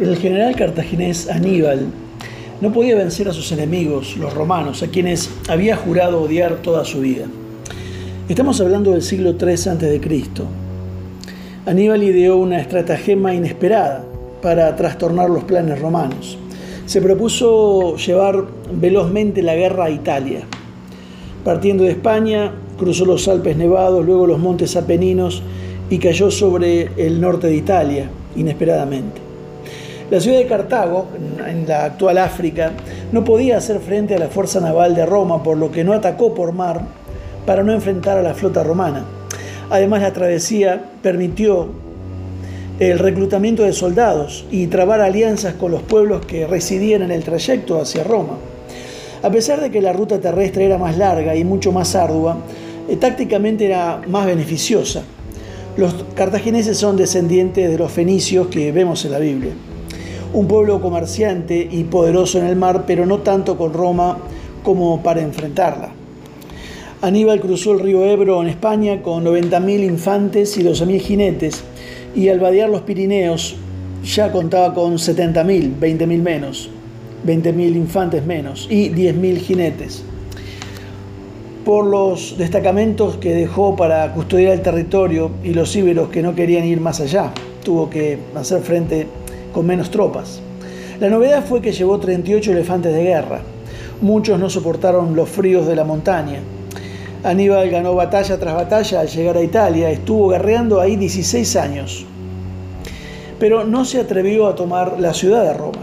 El general cartaginés Aníbal no podía vencer a sus enemigos, los romanos, a quienes había jurado odiar toda su vida. Estamos hablando del siglo III a.C. Aníbal ideó una estratagema inesperada para trastornar los planes romanos. Se propuso llevar velozmente la guerra a Italia. Partiendo de España, cruzó los Alpes nevados, luego los montes Apeninos y cayó sobre el norte de Italia, inesperadamente. La ciudad de Cartago, en la actual África, no podía hacer frente a la fuerza naval de Roma, por lo que no atacó por mar para no enfrentar a la flota romana. Además, la travesía permitió el reclutamiento de soldados y trabar alianzas con los pueblos que residían en el trayecto hacia Roma. A pesar de que la ruta terrestre era más larga y mucho más ardua, eh, tácticamente era más beneficiosa. Los cartagineses son descendientes de los fenicios que vemos en la Biblia un pueblo comerciante y poderoso en el mar, pero no tanto con Roma como para enfrentarla. Aníbal cruzó el río Ebro en España con 90.000 infantes y 12.000 jinetes, y al vadear los Pirineos ya contaba con 70.000, 20.000 menos, 20.000 infantes menos y 10.000 jinetes. Por los destacamentos que dejó para custodiar el territorio y los íberos que no querían ir más allá, tuvo que hacer frente con menos tropas. La novedad fue que llevó 38 elefantes de guerra. Muchos no soportaron los fríos de la montaña. Aníbal ganó batalla tras batalla al llegar a Italia, estuvo guerreando ahí 16 años, pero no se atrevió a tomar la ciudad de Roma.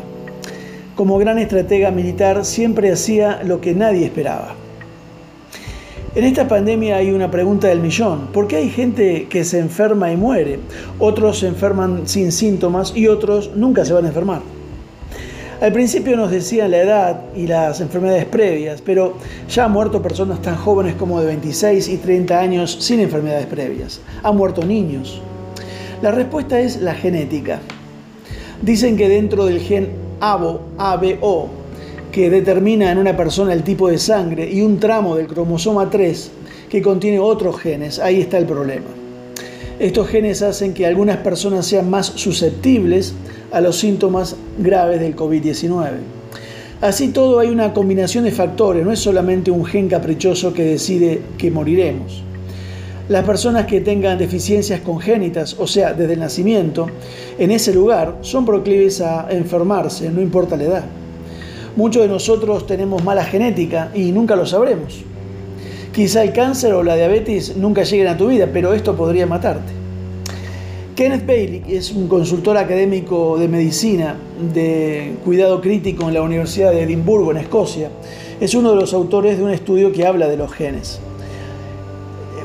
Como gran estratega militar siempre hacía lo que nadie esperaba. En esta pandemia hay una pregunta del millón. ¿Por qué hay gente que se enferma y muere? Otros se enferman sin síntomas y otros nunca se van a enfermar. Al principio nos decían la edad y las enfermedades previas, pero ya han muerto personas tan jóvenes como de 26 y 30 años sin enfermedades previas. Han muerto niños. La respuesta es la genética. Dicen que dentro del gen ABO, ABO, que determina en una persona el tipo de sangre y un tramo del cromosoma 3 que contiene otros genes, ahí está el problema. Estos genes hacen que algunas personas sean más susceptibles a los síntomas graves del COVID-19. Así todo hay una combinación de factores, no es solamente un gen caprichoso que decide que moriremos. Las personas que tengan deficiencias congénitas, o sea, desde el nacimiento, en ese lugar son proclives a enfermarse, no importa la edad. Muchos de nosotros tenemos mala genética y nunca lo sabremos. Quizá el cáncer o la diabetes nunca lleguen a tu vida, pero esto podría matarte. Kenneth Bailey es un consultor académico de medicina de cuidado crítico en la Universidad de Edimburgo, en Escocia. Es uno de los autores de un estudio que habla de los genes.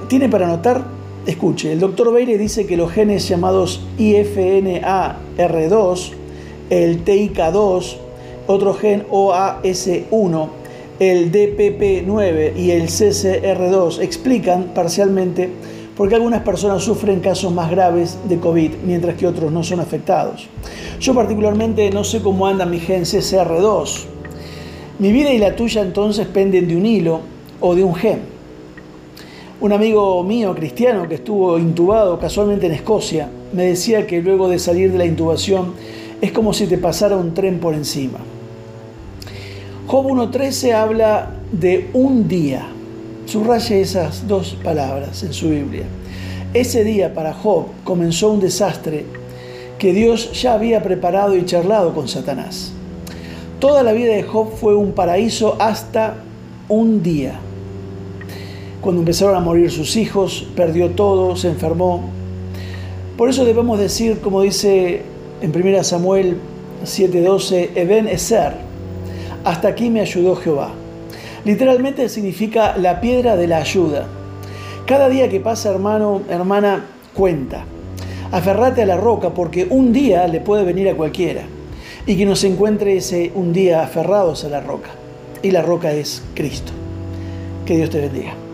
¿Tiene para anotar? Escuche, el doctor Bailey dice que los genes llamados IFNAR2, el TIK2, otro gen OAS1, el DPP9 y el CCR2 explican parcialmente por qué algunas personas sufren casos más graves de COVID, mientras que otros no son afectados. Yo particularmente no sé cómo anda mi gen CCR2. Mi vida y la tuya entonces penden de un hilo o de un gen. Un amigo mío cristiano que estuvo intubado casualmente en Escocia me decía que luego de salir de la intubación es como si te pasara un tren por encima. Job 1.13 habla de un día. Subraye esas dos palabras en su Biblia. Ese día para Job comenzó un desastre que Dios ya había preparado y charlado con Satanás. Toda la vida de Job fue un paraíso hasta un día. Cuando empezaron a morir sus hijos, perdió todo, se enfermó. Por eso debemos decir, como dice en 1 Samuel 7:12, Eben Eser, hasta aquí me ayudó Jehová. Literalmente significa la piedra de la ayuda. Cada día que pasa, hermano, hermana, cuenta. Aferrate a la roca porque un día le puede venir a cualquiera. Y que nos encuentre ese un día aferrados a la roca. Y la roca es Cristo. Que Dios te bendiga.